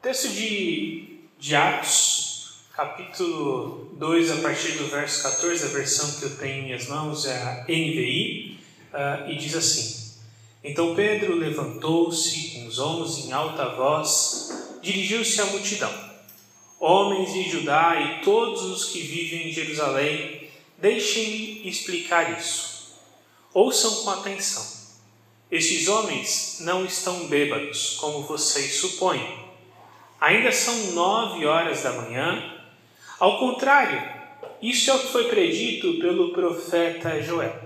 Texto de, de Atos, capítulo 2, a partir do verso 14, a versão que eu tenho em minhas mãos é a NVI, uh, e diz assim: Então Pedro levantou-se com os ombros em alta voz, dirigiu-se à multidão. Homens de Judá e todos os que vivem em Jerusalém, deixem-me explicar isso. Ouçam com atenção. Estes homens não estão bêbados, como vocês supõem Ainda são nove horas da manhã. Ao contrário, isso é o que foi predito pelo profeta Joel.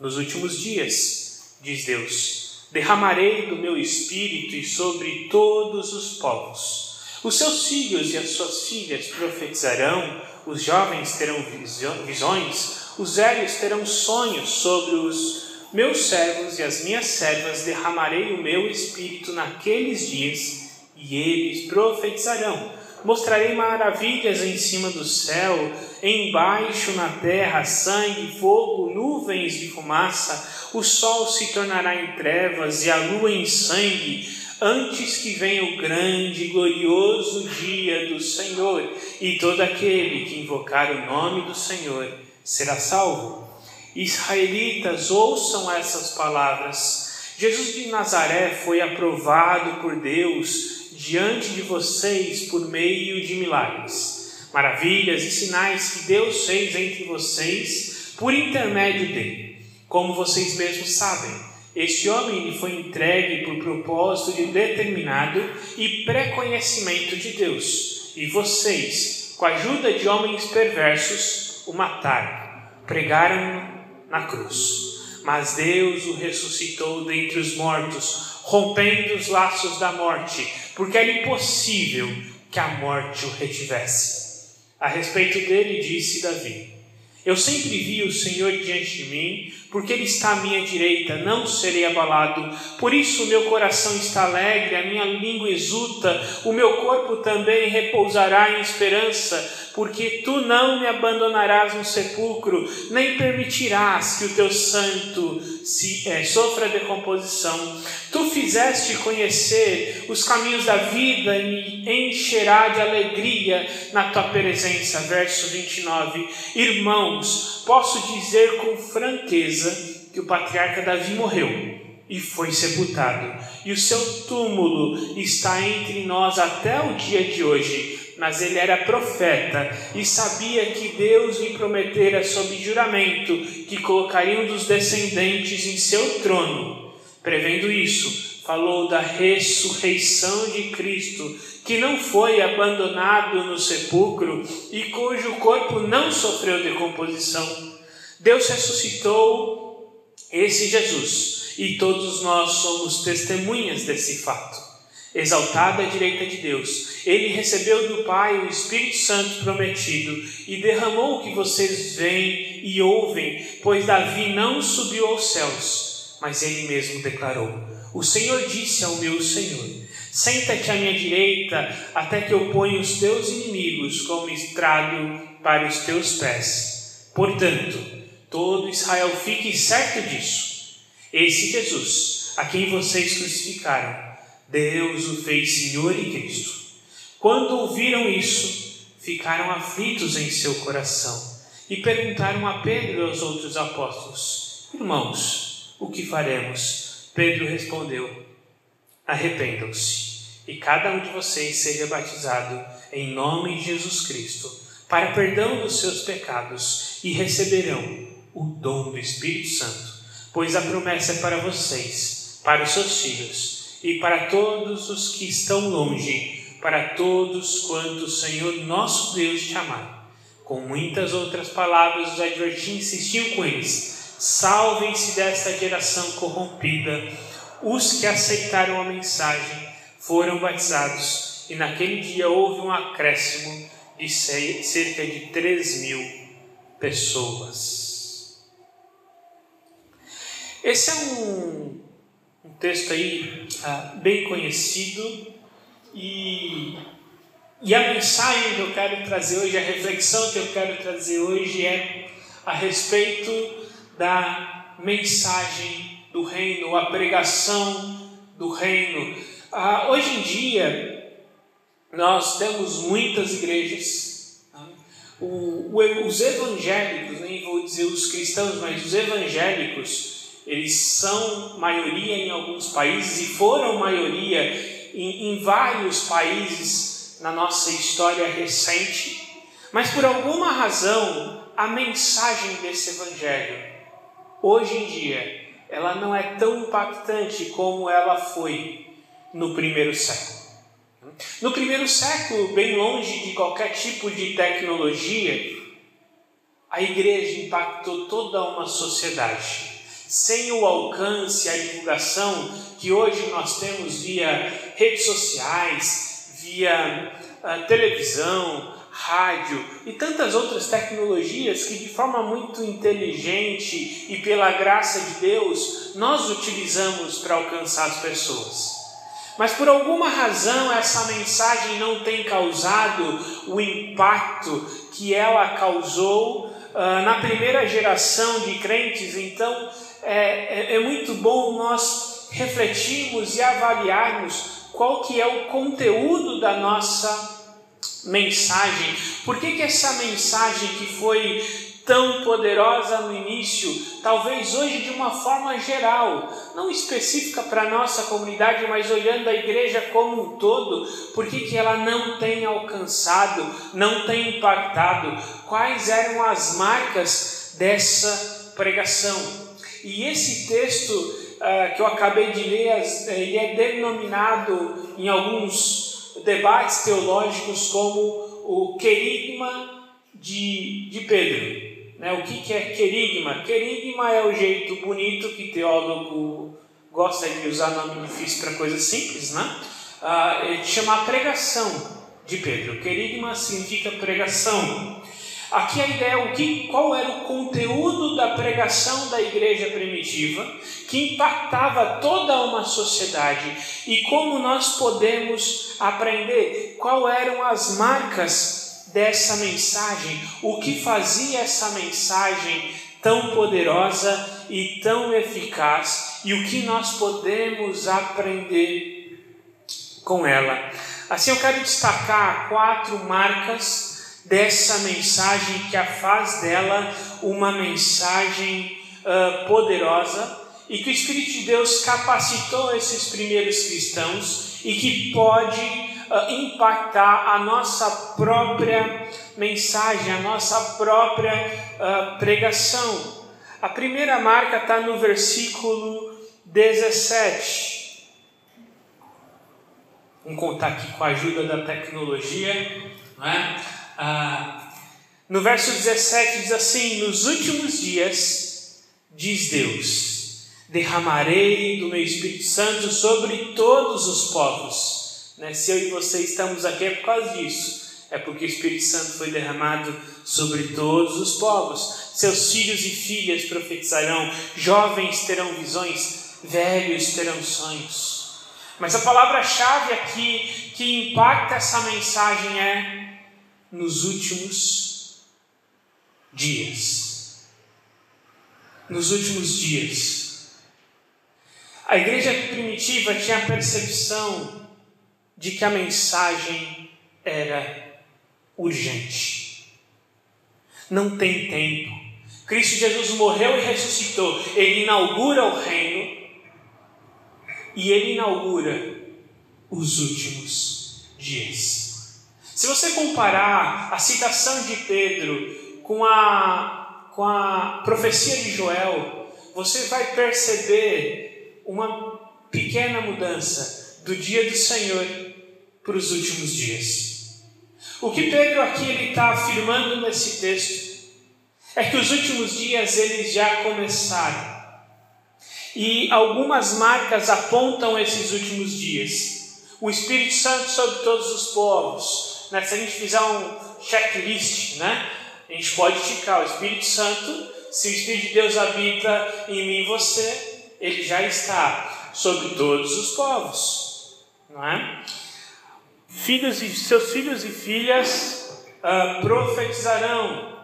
Nos últimos dias, diz Deus, derramarei do meu espírito e sobre todos os povos. Os seus filhos e as suas filhas profetizarão, os jovens terão visões, os velhos terão sonhos sobre os meus servos e as minhas servas derramarei o meu espírito naqueles dias e eles profetizarão. Mostrarei maravilhas em cima do céu, embaixo na terra, sangue, fogo, nuvens de fumaça. O sol se tornará em trevas e a lua em sangue, antes que venha o grande e glorioso dia do Senhor. E todo aquele que invocar o nome do Senhor será salvo. Israelitas, ouçam essas palavras. Jesus de Nazaré foi aprovado por Deus diante de vocês por meio de milagres, maravilhas e sinais que Deus fez entre vocês por intermédio dele. Como vocês mesmos sabem, este homem foi entregue por propósito determinado e pré-conhecimento de Deus, e vocês, com a ajuda de homens perversos, o mataram, pregaram-no na cruz. Mas Deus o ressuscitou dentre os mortos, rompendo os laços da morte, porque era impossível que a morte o retivesse. A respeito dele, disse Davi: Eu sempre vi o Senhor diante de mim, porque Ele está à minha direita, não serei abalado. Por isso o meu coração está alegre, a minha língua exulta, o meu corpo também repousará em esperança porque tu não me abandonarás no sepulcro, nem permitirás que o teu santo se, é, sofra decomposição. Tu fizeste conhecer os caminhos da vida e me encherá de alegria na tua presença. Verso 29. Irmãos, posso dizer com franqueza que o patriarca Davi morreu e foi sepultado, e o seu túmulo está entre nós até o dia de hoje mas ele era profeta e sabia que Deus lhe prometera sob juramento que colocaria um dos descendentes em seu trono. Prevendo isso, falou da ressurreição de Cristo, que não foi abandonado no sepulcro e cujo corpo não sofreu decomposição. Deus ressuscitou esse Jesus e todos nós somos testemunhas desse fato exaltado à direita de Deus. Ele recebeu do Pai o Espírito Santo prometido e derramou o que vocês veem e ouvem, pois Davi não subiu aos céus, mas ele mesmo declarou: O Senhor disse ao meu Senhor: Senta-te à minha direita, até que eu ponha os teus inimigos como estrado para os teus pés. Portanto, todo Israel fique certo disso. Esse Jesus, a quem vocês crucificaram, Deus o fez Senhor e Cristo. Quando ouviram isso, ficaram aflitos em seu coração e perguntaram a Pedro e aos outros apóstolos: Irmãos, o que faremos? Pedro respondeu: Arrependam-se e cada um de vocês seja batizado em nome de Jesus Cristo para perdão dos seus pecados e receberão o dom do Espírito Santo, pois a promessa é para vocês, para os seus filhos e para todos os que estão longe, para todos quantos o Senhor nosso Deus chamar. Com muitas outras palavras, os advertia insistiam com eles: salvem-se desta geração corrompida. Os que aceitaram a mensagem foram batizados, e naquele dia houve um acréscimo de cerca de 3 mil pessoas. Esse é um um texto aí ah, bem conhecido e, e a mensagem que eu quero trazer hoje, a reflexão que eu quero trazer hoje é a respeito da mensagem do reino, a pregação do reino. Ah, hoje em dia, nós temos muitas igrejas. Tá? O, o, os evangélicos, nem vou dizer os cristãos, mas os evangélicos, eles são maioria em alguns países e foram maioria em, em vários países na nossa história recente. Mas por alguma razão, a mensagem desse evangelho, hoje em dia, ela não é tão impactante como ela foi no primeiro século. No primeiro século, bem longe de qualquer tipo de tecnologia, a igreja impactou toda uma sociedade. Sem o alcance, a divulgação que hoje nós temos via redes sociais, via uh, televisão, rádio e tantas outras tecnologias que, de forma muito inteligente e pela graça de Deus, nós utilizamos para alcançar as pessoas. Mas por alguma razão essa mensagem não tem causado o impacto que ela causou uh, na primeira geração de crentes, então é, é, é muito bom nós refletirmos e avaliarmos qual que é o conteúdo da nossa mensagem. Por que, que essa mensagem que foi tão poderosa no início, talvez hoje de uma forma geral, não específica para a nossa comunidade, mas olhando a igreja como um todo, por que, que ela não tem alcançado, não tem impactado? Quais eram as marcas dessa pregação? E esse texto uh, que eu acabei de ler, ele é denominado em alguns debates teológicos como o querigma de, de Pedro. Né? O que, que é querigma? Querigma é o jeito bonito que teólogo gosta de usar nome difícil para coisas simples, né? É de chamar pregação de Pedro. Querigma significa pregação. Aqui a ideia é o que, qual era o conteúdo da pregação da igreja primitiva que impactava toda uma sociedade? E como nós podemos aprender? Qual eram as marcas dessa mensagem, o que fazia essa mensagem tão poderosa e tão eficaz? E o que nós podemos aprender com ela. Assim, eu quero destacar quatro marcas dessa mensagem que a faz dela uma mensagem uh, poderosa e que o Espírito de Deus capacitou esses primeiros cristãos e que pode uh, impactar a nossa própria mensagem, a nossa própria uh, pregação. A primeira marca está no versículo 17. Vamos contar aqui com a ajuda da tecnologia. Não é? Ah, no verso 17 diz assim: Nos últimos dias, diz Deus, derramarei do meu Espírito Santo sobre todos os povos né? Se eu e você estamos aqui é por causa disso. É porque o Espírito Santo foi derramado sobre todos os povos. Seus filhos e filhas profetizarão, jovens terão visões, velhos terão sonhos. Mas a palavra-chave aqui que impacta essa mensagem é nos últimos dias. Nos últimos dias. A igreja primitiva tinha a percepção de que a mensagem era urgente. Não tem tempo. Cristo Jesus morreu e ressuscitou. Ele inaugura o reino e ele inaugura os últimos dias. Se você comparar a citação de Pedro com a, com a profecia de Joel, você vai perceber uma pequena mudança do dia do Senhor para os últimos dias. O que Pedro aqui ele está afirmando nesse texto é que os últimos dias eles já começaram. E algumas marcas apontam esses últimos dias. O Espírito Santo sobre todos os povos. Né? Se a gente fizer um checklist, né? a gente pode ficar o Espírito Santo, se o Espírito de Deus habita em mim e você, ele já está sobre todos os povos. Não é? filhos e seus filhos e filhas uh, profetizarão.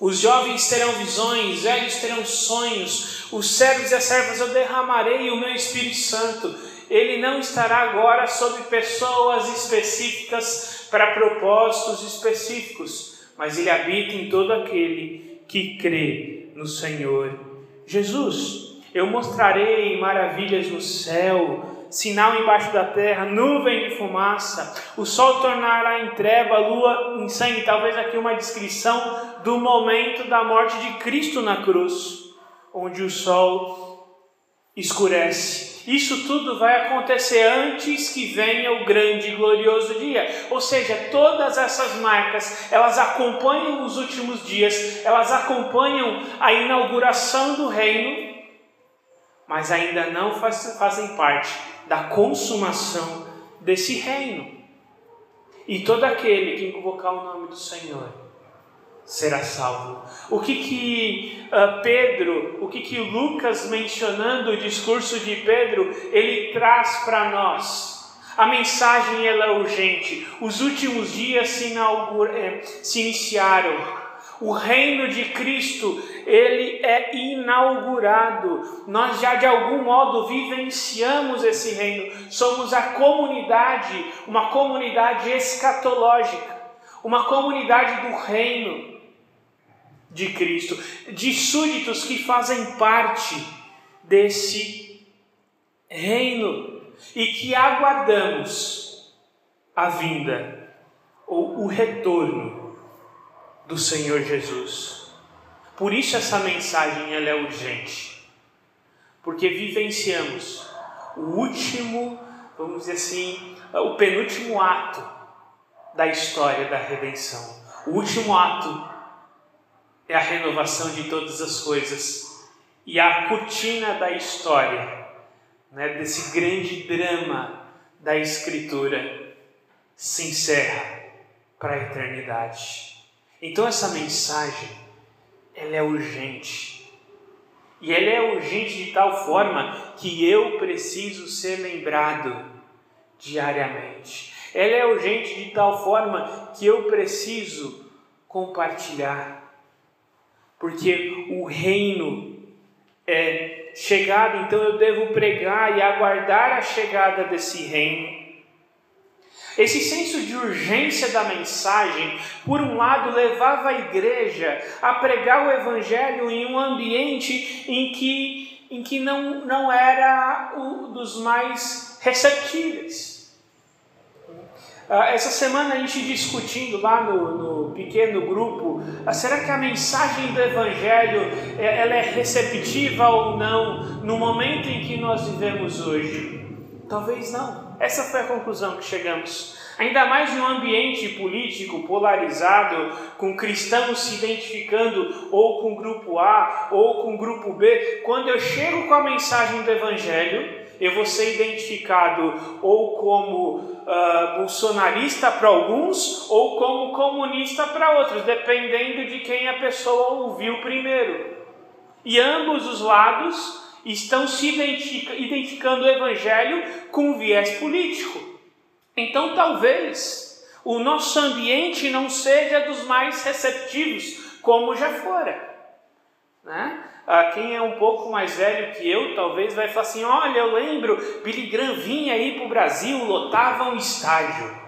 Os jovens terão visões, velhos terão sonhos, os servos e as servas eu derramarei o meu Espírito Santo, ele não estará agora sobre pessoas específicas para propósitos específicos, mas ele habita em todo aquele que crê no Senhor Jesus. Eu mostrarei maravilhas no céu, sinal embaixo da terra, nuvem de fumaça, o sol tornará em treva, a lua em sangue. Talvez aqui uma descrição do momento da morte de Cristo na cruz, onde o sol escurece. Isso tudo vai acontecer antes que venha o grande e glorioso dia. Ou seja, todas essas marcas, elas acompanham os últimos dias, elas acompanham a inauguração do reino, mas ainda não faz, fazem parte da consumação desse reino. E todo aquele que invocar o nome do Senhor será salvo. O que que uh, Pedro, o que que Lucas mencionando o discurso de Pedro, ele traz para nós? A mensagem ela é urgente. Os últimos dias se, eh, se iniciaram. O reino de Cristo, ele é inaugurado. Nós já de algum modo vivenciamos esse reino. Somos a comunidade, uma comunidade escatológica, uma comunidade do reino de Cristo, de súditos que fazem parte desse reino e que aguardamos a vinda ou o retorno do Senhor Jesus. Por isso essa mensagem ela é urgente, porque vivenciamos o último, vamos dizer assim, o penúltimo ato da história da redenção, o último ato é a renovação de todas as coisas e a cortina da história, né, desse grande drama da Escritura, se encerra para a eternidade. Então essa mensagem, ela é urgente. E ela é urgente de tal forma que eu preciso ser lembrado diariamente. Ela é urgente de tal forma que eu preciso compartilhar porque o reino é chegado, então eu devo pregar e aguardar a chegada desse reino. Esse senso de urgência da mensagem, por um lado, levava a igreja a pregar o evangelho em um ambiente em que, em que não, não era o dos mais receptíveis. Ah, essa semana a gente discutindo lá no, no pequeno grupo, ah, será que a mensagem do Evangelho é, ela é receptiva ou não no momento em que nós vivemos hoje? Talvez não. Essa foi a conclusão que chegamos. Ainda mais em um ambiente político polarizado, com cristãos se identificando ou com grupo A ou com grupo B, quando eu chego com a mensagem do Evangelho, eu vou ser identificado ou como uh, bolsonarista para alguns ou como comunista para outros, dependendo de quem a pessoa ouviu primeiro. E ambos os lados estão se identificando o evangelho com viés político. Então, talvez o nosso ambiente não seja dos mais receptivos, como já fora. Né? Ah, quem é um pouco mais velho que eu, talvez vai falar assim: olha, eu lembro, Billy Graham vinha aí para o Brasil, lotava um estádio.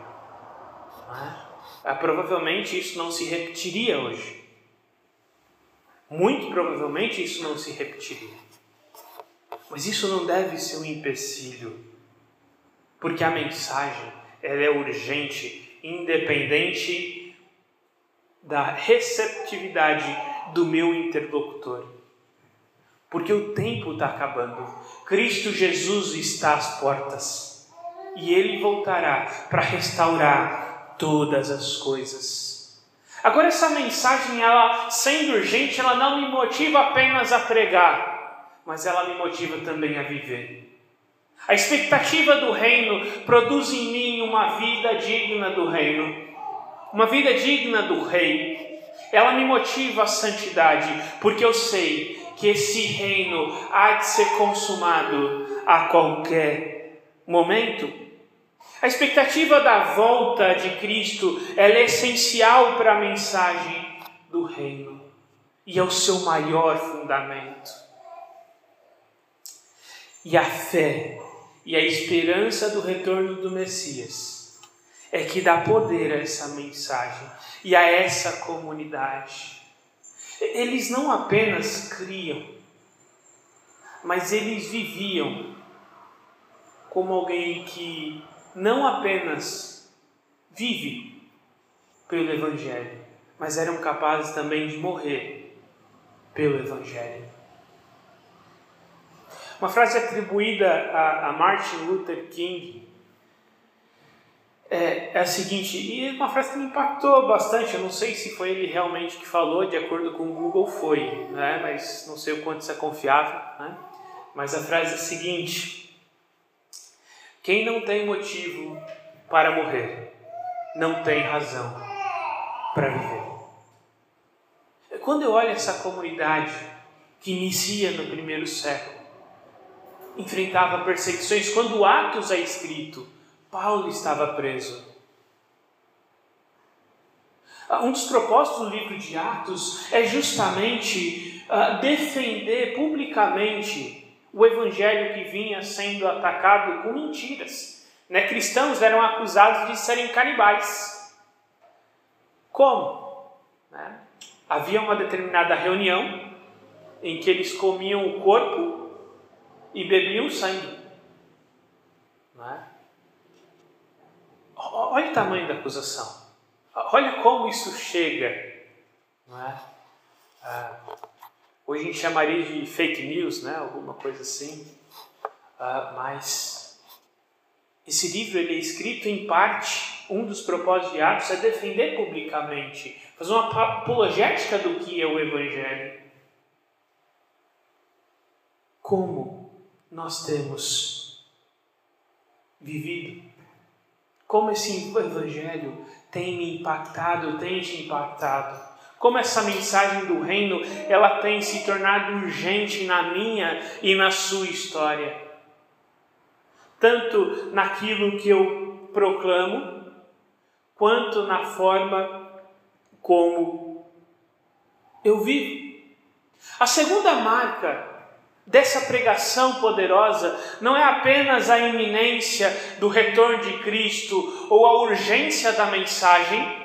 Ah, provavelmente isso não se repetiria hoje. Muito provavelmente isso não se repetiria. Mas isso não deve ser um empecilho, porque a mensagem ela é urgente, independente da receptividade do meu interlocutor porque o tempo está acabando. Cristo Jesus está às portas e ele voltará para restaurar todas as coisas. Agora essa mensagem, ela sendo urgente, ela não me motiva apenas a pregar, mas ela me motiva também a viver. A expectativa do reino produz em mim uma vida digna do reino, uma vida digna do rei. Ela me motiva à santidade, porque eu sei que esse reino há de ser consumado a qualquer momento. A expectativa da volta de Cristo é essencial para a mensagem do reino e é o seu maior fundamento. E a fé e a esperança do retorno do Messias é que dá poder a essa mensagem e a essa comunidade. Eles não apenas criam, mas eles viviam como alguém que não apenas vive pelo Evangelho, mas eram capazes também de morrer pelo Evangelho. Uma frase atribuída a, a Martin Luther King é, é, a seguinte, e uma frase que me impactou bastante, eu não sei se foi ele realmente que falou, de acordo com o Google foi, né? mas não sei o quanto isso é confiável, né? mas a frase é a seguinte, quem não tem motivo para morrer, não tem razão para viver. Quando eu olho essa comunidade que inicia no primeiro século, enfrentava perseguições. Quando Atos é escrito, Paulo estava preso. Ah, um dos propósitos do livro de Atos é justamente uh, defender publicamente o evangelho que vinha sendo atacado com mentiras. Né? Cristãos eram acusados de serem canibais. Como? Né? Havia uma determinada reunião em que eles comiam o corpo e bebiam sangue. Não é? Olha o tamanho da acusação. Olha como isso chega. Não é? Ah, hoje a gente chamaria de fake news, né? alguma coisa assim. Ah, mas esse livro ele é escrito em parte, um dos propósitos de Atos é defender publicamente, fazer uma apologética do que é o Evangelho. Como nós temos vivido. Como esse Evangelho tem me impactado, tem te impactado. Como essa mensagem do reino ela tem se tornado urgente na minha e na sua história. Tanto naquilo que eu proclamo, quanto na forma como eu vivo. A segunda marca dessa pregação poderosa não é apenas a iminência do retorno de Cristo ou a urgência da mensagem,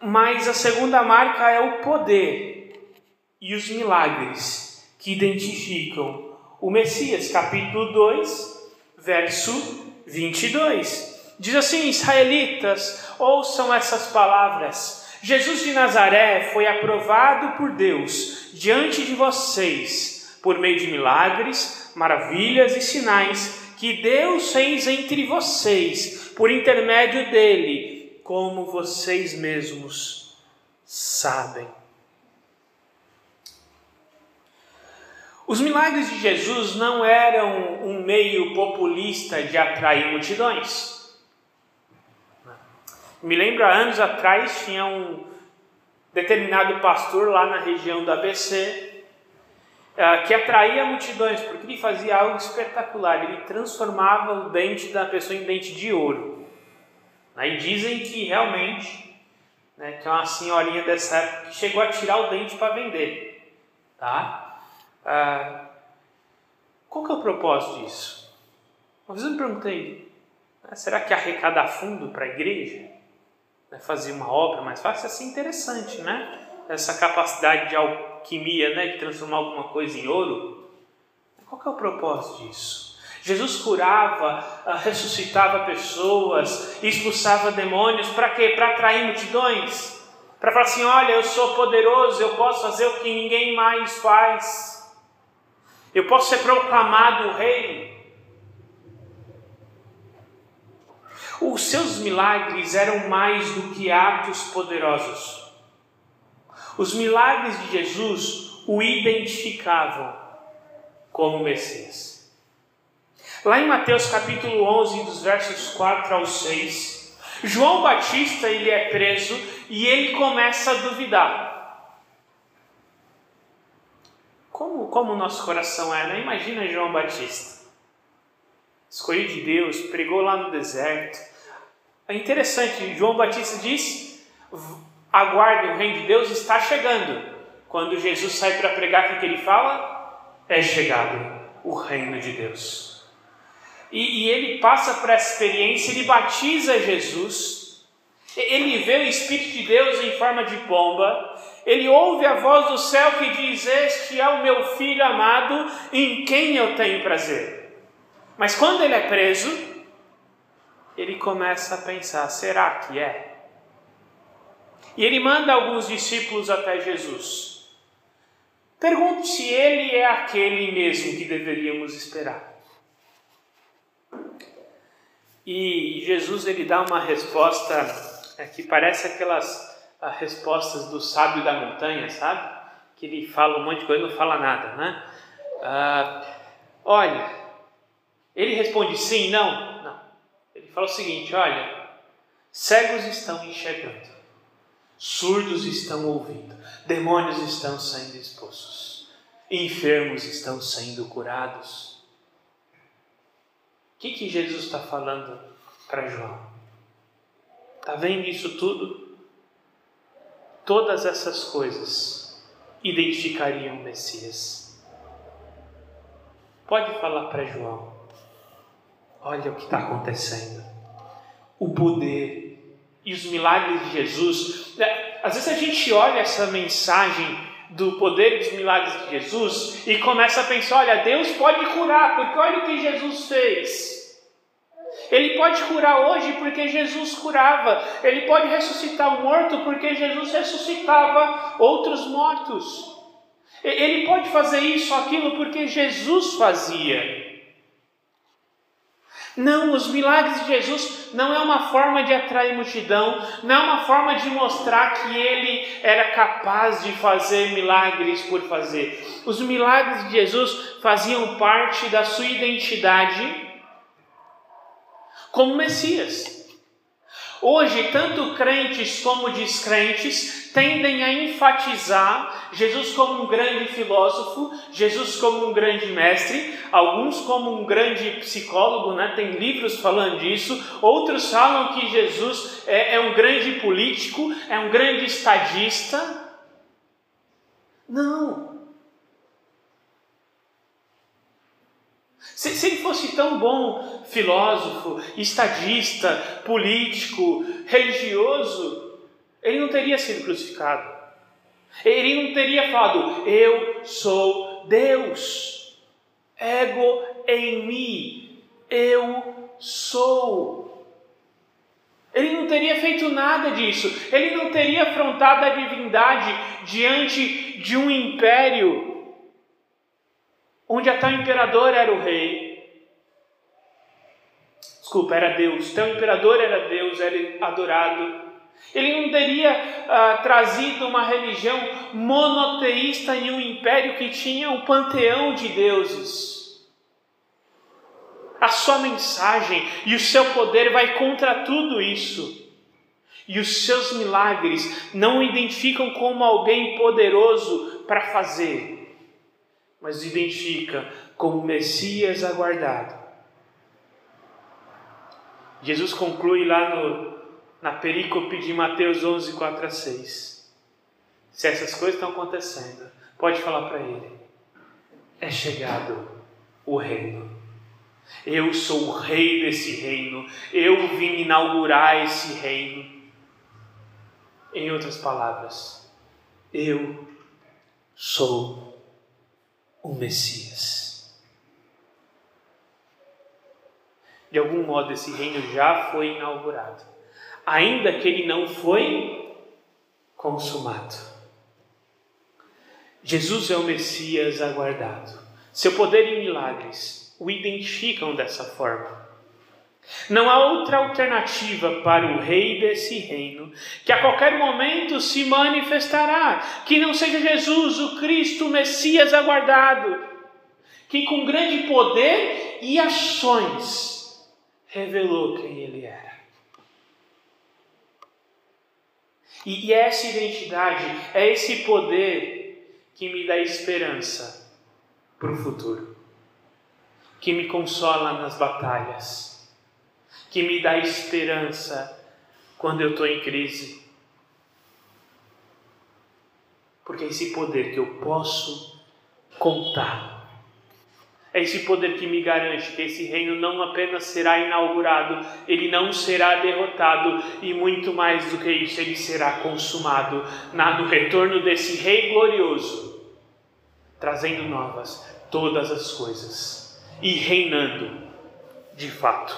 mas a segunda marca é o poder e os milagres que identificam o Messias, capítulo 2, verso 22. Diz assim: Israelitas, ouçam essas palavras. Jesus de Nazaré foi aprovado por Deus diante de vocês por meio de milagres, maravilhas e sinais que Deus fez entre vocês, por intermédio dele, como vocês mesmos sabem. Os milagres de Jesus não eram um meio populista de atrair multidões. Me lembro anos atrás tinha um determinado pastor lá na região do ABC que atraía multidões, porque ele fazia algo espetacular, ele transformava o dente da pessoa em dente de ouro. Aí dizem que realmente, né, que é uma senhorinha dessa época que chegou a tirar o dente para vender. Tá? Ah, qual que é o propósito disso? Uma vez eu me perguntei, né, será que arrecadar fundo para a igreja? Né, fazer uma obra mais fácil? Isso é interessante, né? Essa capacidade de alquimia, né, de transformar alguma coisa em ouro. Qual é o propósito disso? Jesus curava, ah, ressuscitava pessoas, expulsava demônios, para quê? Para atrair multidões? Para falar assim: olha, eu sou poderoso, eu posso fazer o que ninguém mais faz, eu posso ser proclamado rei. Os seus milagres eram mais do que atos poderosos. Os milagres de Jesus o identificavam como Messias. Lá em Mateus capítulo 11, dos versos 4 ao 6, João Batista ele é preso e ele começa a duvidar. Como, como o nosso coração é, né? Imagina João Batista. Escolhido de Deus, pregou lá no deserto. É interessante, João Batista diz: aguardem, o reino de Deus está chegando. Quando Jesus sai para pregar, o que ele fala? É chegado o reino de Deus. e, e ele passa por essa experiência, ele batiza Jesus, ele vê o Espírito de Deus em forma de pomba, ele ouve a voz do céu que diz: Este é o meu filho amado, em quem eu tenho prazer. Mas quando ele é preso, ele começa a pensar: será que é? E ele manda alguns discípulos até Jesus. Pergunte se ele é aquele mesmo que deveríamos esperar. E Jesus ele dá uma resposta é, que parece aquelas respostas do sábio da montanha, sabe? Que ele fala um monte de coisa e não fala nada, né? Ah, olha, ele responde sim, não, não. Ele fala o seguinte: olha, cegos estão enxergando, surdos estão ouvindo, demônios estão sendo expulsos, enfermos estão sendo curados. O que, que Jesus está falando para João? Está vendo isso tudo? Todas essas coisas identificariam o Messias. Pode falar para João. Olha o que está acontecendo. O poder e os milagres de Jesus. É, às vezes a gente olha essa mensagem do poder dos milagres de Jesus e começa a pensar: olha, Deus pode curar, porque olha o que Jesus fez. Ele pode curar hoje porque Jesus curava. Ele pode ressuscitar o morto porque Jesus ressuscitava outros mortos. Ele pode fazer isso, aquilo porque Jesus fazia. Não, os milagres de Jesus não é uma forma de atrair multidão, não é uma forma de mostrar que ele era capaz de fazer milagres por fazer. Os milagres de Jesus faziam parte da sua identidade como Messias. Hoje, tanto crentes como descrentes tendem a enfatizar Jesus como um grande filósofo, Jesus como um grande mestre, alguns como um grande psicólogo, né? tem livros falando disso, outros falam que Jesus é, é um grande político, é um grande estadista. Não, Se, se, ele fosse tão bom filósofo, estadista, político, religioso, ele não teria sido crucificado. Ele não teria falado, eu sou Deus, ego em mim, eu sou. Ele não teria feito nada disso, ele não teria afrontado a divindade diante de um império onde até o imperador era o rei. Desculpa, era Deus. Então o imperador era Deus, era adorado. Ele não teria ah, trazido uma religião monoteísta em um império que tinha um panteão de deuses. A sua mensagem e o seu poder vai contra tudo isso. E os seus milagres não o identificam como alguém poderoso para fazer, mas identifica como Messias aguardado. Jesus conclui lá no, na perícope de Mateus 11, 4 a 6. Se essas coisas estão acontecendo, pode falar para ele: é chegado o reino. Eu sou o rei desse reino. Eu vim inaugurar esse reino. Em outras palavras, eu sou o Messias. De algum modo, esse reino já foi inaugurado, ainda que ele não foi consumado. Jesus é o Messias aguardado. Seu poder e milagres o identificam dessa forma. Não há outra alternativa para o rei desse reino, que a qualquer momento se manifestará, que não seja Jesus, o Cristo, o Messias aguardado, que com grande poder e ações revelou quem ele era. E, e essa identidade, é esse poder que me dá esperança para o futuro, que me consola nas batalhas que me dá esperança quando eu estou em crise. Porque é esse poder que eu posso contar, É esse poder que me garante que esse reino não apenas será inaugurado, ele não será derrotado e muito mais do que isso, ele será consumado na, no retorno desse Rei glorioso, trazendo novas todas as coisas e reinando de fato.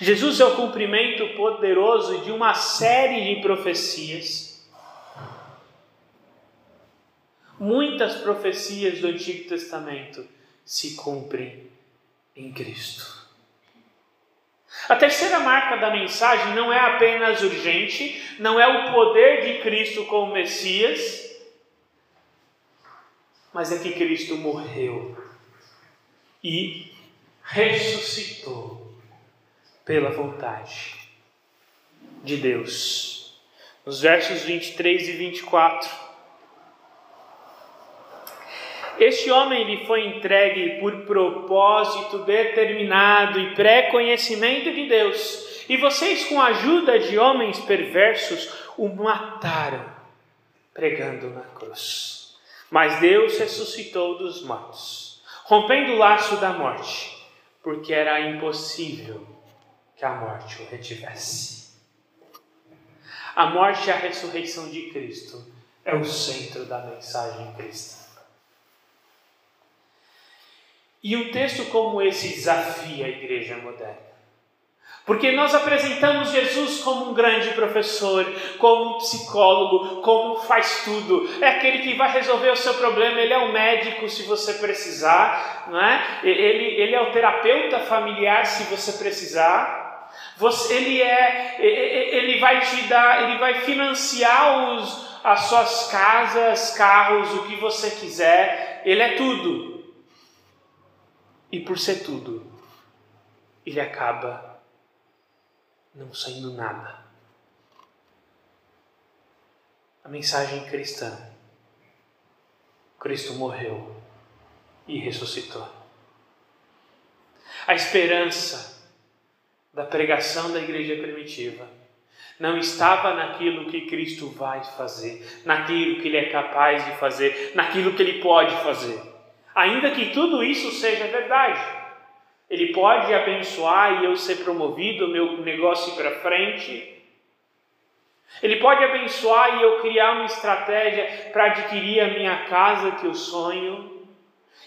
Jesus é o cumprimento poderoso de uma série de profecias muitas profecias do Antigo Testamento se cumprem em Cristo. A terceira marca da mensagem não é apenas urgente, não é o poder de Cristo como Messias, mas é que Cristo morreu e ressuscitou pela vontade de Deus. Nos versos 23 e 24, este homem lhe foi entregue por propósito determinado e pré-conhecimento de Deus, e vocês, com a ajuda de homens perversos, o mataram, pregando na cruz. Mas Deus ressuscitou dos mortos, rompendo o laço da morte, porque era impossível que a morte o retivesse. A morte e a ressurreição de Cristo é o centro da mensagem cristã. E um texto como esse desafia a igreja moderna. Porque nós apresentamos Jesus como um grande professor, como um psicólogo, como faz tudo. É aquele que vai resolver o seu problema, ele é o médico se você precisar, não é? ele, ele é o terapeuta familiar se você precisar. Você, ele, é, ele vai te dar, ele vai financiar os, as suas casas, carros, o que você quiser. Ele é tudo. E por ser tudo, ele acaba não sendo nada. A mensagem cristã: Cristo morreu e ressuscitou. A esperança da pregação da igreja primitiva não estava naquilo que Cristo vai fazer, naquilo que Ele é capaz de fazer, naquilo que Ele pode fazer. Ainda que tudo isso seja verdade. Ele pode abençoar e eu ser promovido, meu negócio ir para frente. Ele pode abençoar e eu criar uma estratégia para adquirir a minha casa que eu sonho.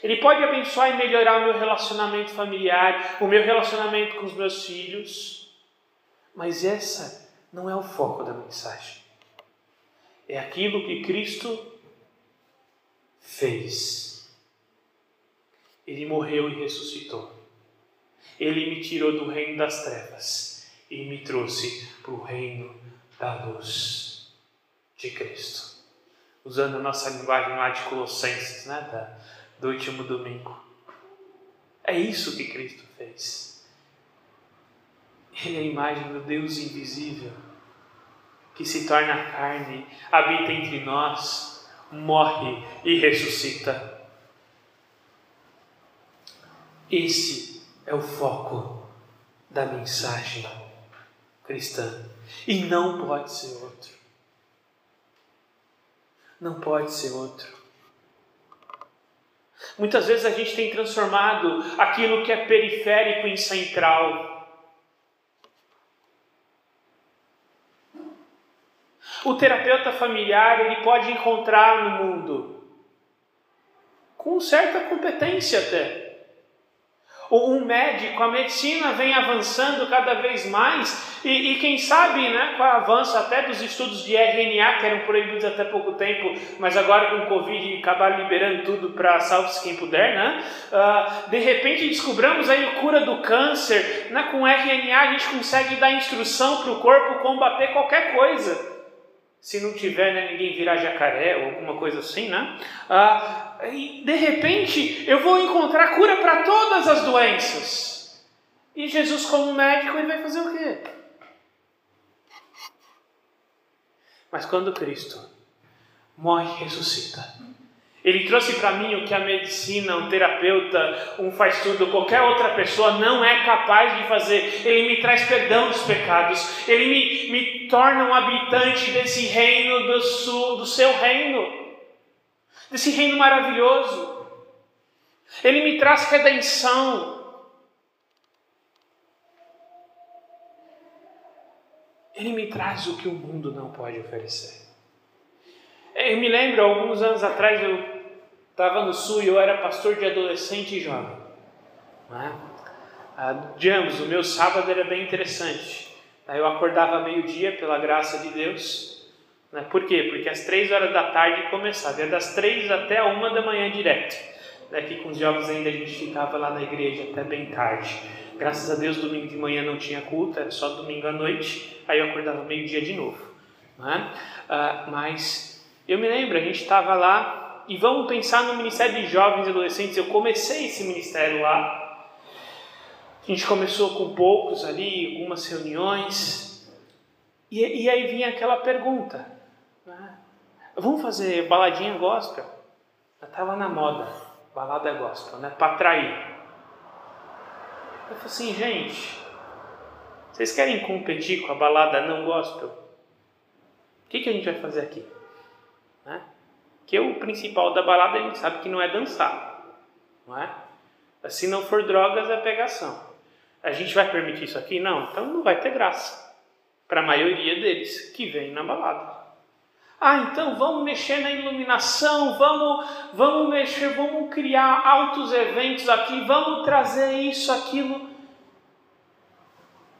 Ele pode abençoar e melhorar o meu relacionamento familiar, o meu relacionamento com os meus filhos. Mas essa não é o foco da mensagem. É aquilo que Cristo fez ele morreu e ressuscitou. Ele me tirou do reino das trevas e me trouxe para o reino da luz de Cristo. Usando a nossa linguagem lá de Colossenses, né, da, do último domingo. É isso que Cristo fez. Ele é a imagem do Deus invisível que se torna carne, habita entre nós, morre e ressuscita esse é o foco da mensagem cristã. E não pode ser outro. Não pode ser outro. Muitas vezes a gente tem transformado aquilo que é periférico em central. O terapeuta familiar ele pode encontrar no mundo com certa competência até um médico, a medicina vem avançando cada vez mais e, e, quem sabe, né, com o avanço até dos estudos de RNA, que eram proibidos até pouco tempo, mas agora com o Covid acabaram liberando tudo para salve-se quem puder, né? Uh, de repente descobramos aí a cura do câncer, né? com RNA a gente consegue dar instrução para o corpo combater qualquer coisa. Se não tiver, né, ninguém virar jacaré ou alguma coisa assim, né? Ah, e de repente eu vou encontrar cura para todas as doenças. E Jesus, como médico, ele vai fazer o quê? Mas quando Cristo morre e ressuscita, ele trouxe para mim o que a medicina, um terapeuta, um faz tudo, qualquer outra pessoa não é capaz de fazer. Ele me traz perdão dos pecados. Ele me, me torna um habitante desse reino, do, do seu reino. Desse reino maravilhoso. Ele me traz redenção. Ele me traz o que o mundo não pode oferecer. Eu me lembro, alguns anos atrás, eu estava no Sul e eu era pastor de adolescente e jovem. Né? Ah, digamos, o meu sábado era bem interessante. Eu acordava meio-dia, pela graça de Deus. Né? Por quê? Porque às três horas da tarde começava, ia das três até uma da manhã direto. Né? com os jovens ainda a gente ficava lá na igreja até bem tarde. Graças a Deus, domingo de manhã não tinha culto, era só domingo à noite. Aí eu acordava meio-dia de novo. Né? Ah, mas eu me lembro, a gente estava lá e vamos pensar no Ministério de Jovens e Adolescentes. Eu comecei esse ministério lá a gente começou com poucos ali, algumas reuniões, e, e aí vinha aquela pergunta? Vamos fazer baladinha gospel? Estava na moda, balada gospel, né? Para atrair. Eu falei assim, gente, vocês querem competir com a balada não gospel? O que, que a gente vai fazer aqui? Né? Que o principal da balada a gente sabe que não é dançar, não é? Se não for drogas, é pegação. A gente vai permitir isso aqui? Não, então não vai ter graça para a maioria deles que vem na balada. Ah, então vamos mexer na iluminação, vamos, vamos mexer, vamos criar altos eventos aqui, vamos trazer isso, aquilo.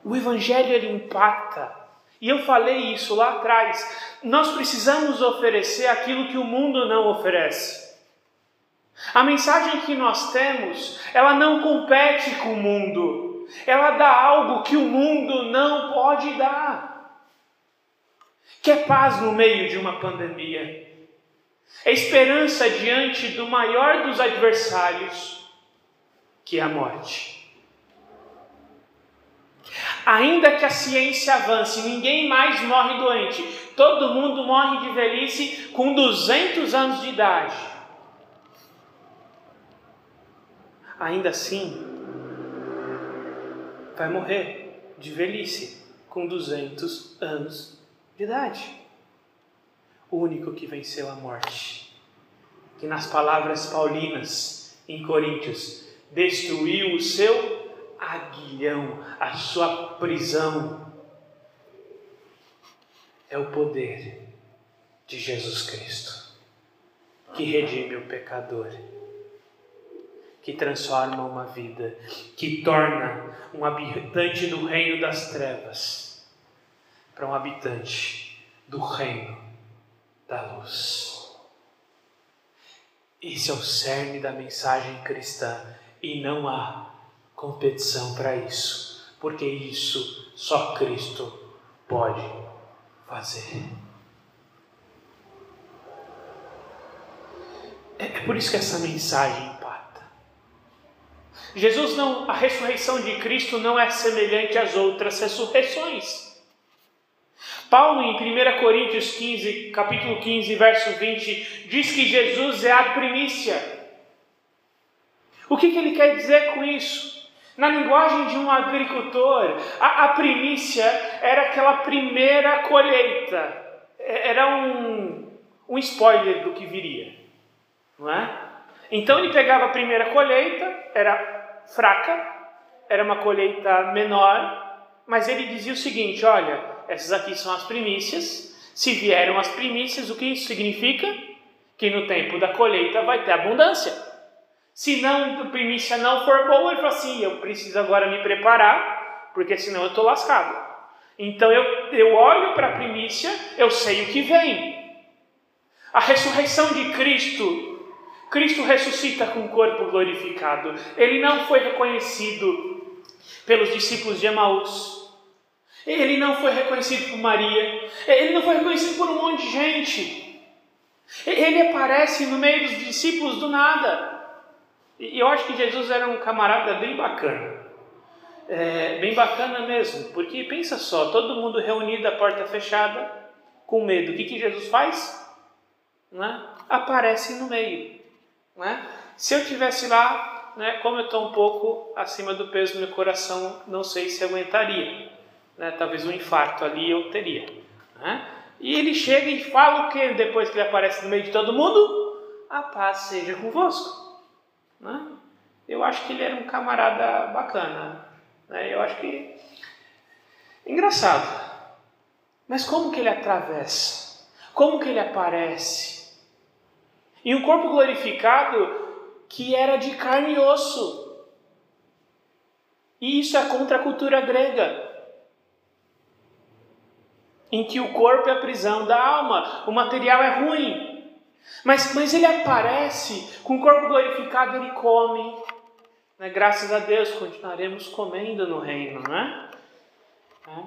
O Evangelho ele impacta. E eu falei isso lá atrás. Nós precisamos oferecer aquilo que o mundo não oferece. A mensagem que nós temos, ela não compete com o mundo. Ela dá algo que o mundo não pode dar. Que é paz no meio de uma pandemia. É esperança diante do maior dos adversários, que é a morte. Ainda que a ciência avance, ninguém mais morre doente. Todo mundo morre de velhice com 200 anos de idade. Ainda assim, vai morrer de velhice com 200 anos de idade. O único que venceu a morte, que nas palavras paulinas em Coríntios, destruiu o seu aguilhão, a sua prisão, é o poder de Jesus Cristo, que redime o pecador que transforma uma vida, que torna um habitante do reino das trevas para um habitante do reino da luz. Esse é o cerne da mensagem cristã e não há competição para isso, porque isso só Cristo pode fazer. É por isso que essa mensagem Jesus não, a ressurreição de Cristo não é semelhante às outras ressurreições. Paulo em 1 Coríntios 15, capítulo 15, verso 20, diz que Jesus é a primícia. O que, que ele quer dizer com isso? Na linguagem de um agricultor, a, a primícia era aquela primeira colheita, é, era um, um spoiler do que viria, não é? Então ele pegava a primeira colheita, era fraca, era uma colheita menor, mas ele dizia o seguinte: olha, essas aqui são as primícias. Se vieram as primícias, o que isso significa? Que no tempo da colheita vai ter abundância. Se não, a primícia não for boa, ele fala assim: eu preciso agora me preparar, porque senão eu estou lascado. Então eu, eu olho para a primícia, eu sei o que vem. A ressurreição de Cristo Cristo ressuscita com o corpo glorificado. Ele não foi reconhecido pelos discípulos de Emaús. Ele não foi reconhecido por Maria. Ele não foi reconhecido por um monte de gente. Ele aparece no meio dos discípulos do nada. E eu acho que Jesus era um camarada bem bacana. É, bem bacana mesmo. Porque pensa só, todo mundo reunido, a porta fechada, com medo. O que, que Jesus faz? Né? Aparece no meio. Né? Se eu tivesse lá, né, como eu estou um pouco acima do peso do meu coração, não sei se aguentaria. Né? Talvez um infarto ali eu teria. Né? E ele chega e fala o que depois que ele aparece no meio de todo mundo? a paz seja convosco. Né? Eu acho que ele era um camarada bacana. Né? Eu acho que. Engraçado. Mas como que ele atravessa? Como que ele aparece? E um corpo glorificado que era de carne e osso. E isso é contra a cultura grega em que o corpo é a prisão da alma, o material é ruim. Mas, mas ele aparece com o corpo glorificado, ele come. Né? Graças a Deus, continuaremos comendo no reino, não é? é.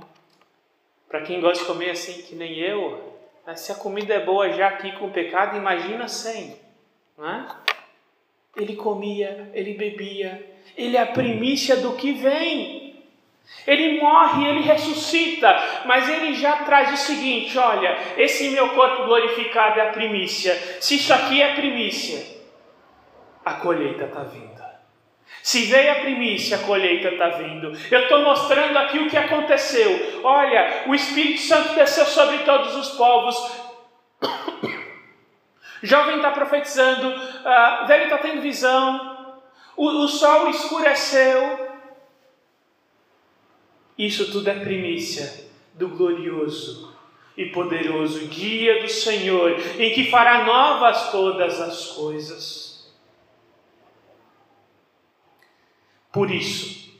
Para quem gosta de comer assim, que nem eu, né? se a comida é boa já aqui com o pecado, imagina sem. Não é? Ele comia, ele bebia, ele é a primícia do que vem. Ele morre, ele ressuscita, mas ele já traz o seguinte: olha, esse meu corpo glorificado é a primícia. Se isso aqui é primícia, a colheita está vindo. Se veio a primícia, a colheita está vindo. Eu estou mostrando aqui o que aconteceu. Olha, o Espírito Santo desceu sobre todos os povos. Jovem está profetizando, uh, velho está tendo visão, o, o sol escureceu, isso tudo é primícia do glorioso e poderoso dia do Senhor, em que fará novas todas as coisas. Por isso,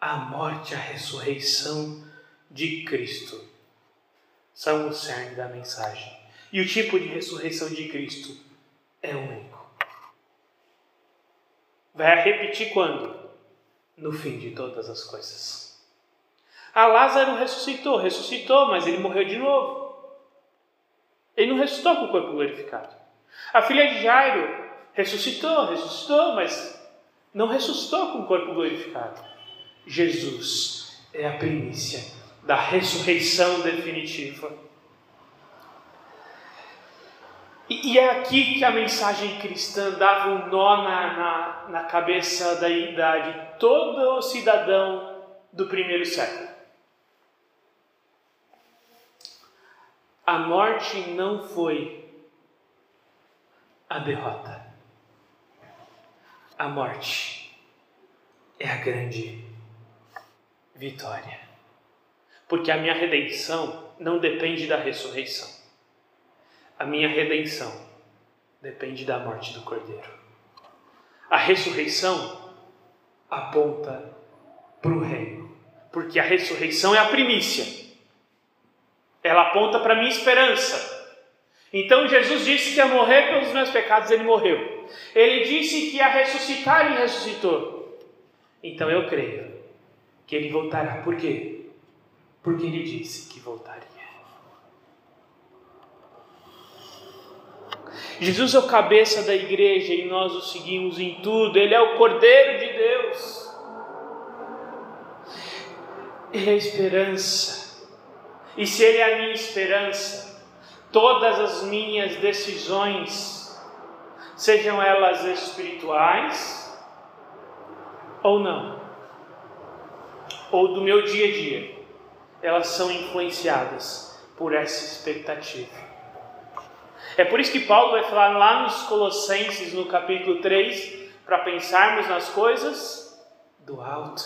a morte e a ressurreição de Cristo são o cerne da mensagem. E o tipo de ressurreição de Cristo é único. Vai repetir quando? No fim de todas as coisas. Ah, Lázaro ressuscitou, ressuscitou, mas ele morreu de novo. Ele não ressuscitou com o corpo glorificado. A filha de Jairo ressuscitou, ressuscitou, mas não ressuscitou com o corpo glorificado. Jesus é a primícia da ressurreição definitiva. E, é aqui que a mensagem cristã dava um nó na, na, na cabeça da, idade todo cidadão do primeiro século. A morte não foi a derrota. A morte é a grande vitória. Porque a minha redenção não depende da ressurreição. A minha redenção depende da morte do Cordeiro. A ressurreição aponta para o reino, porque a ressurreição é a primícia. Ela aponta para a minha esperança. Então Jesus disse que ia morrer pelos meus pecados, ele morreu. Ele disse que ia ressuscitar, ele ressuscitou. Então eu creio que ele voltará. Por quê? Porque ele disse que voltaria. Jesus é o cabeça da igreja e nós o seguimos em tudo. Ele é o Cordeiro de Deus. Ele é a esperança. E se Ele é a minha esperança, todas as minhas decisões, sejam elas espirituais ou não, ou do meu dia a dia, elas são influenciadas por essa expectativa. É por isso que Paulo vai falar lá nos Colossenses, no capítulo 3, para pensarmos nas coisas do alto.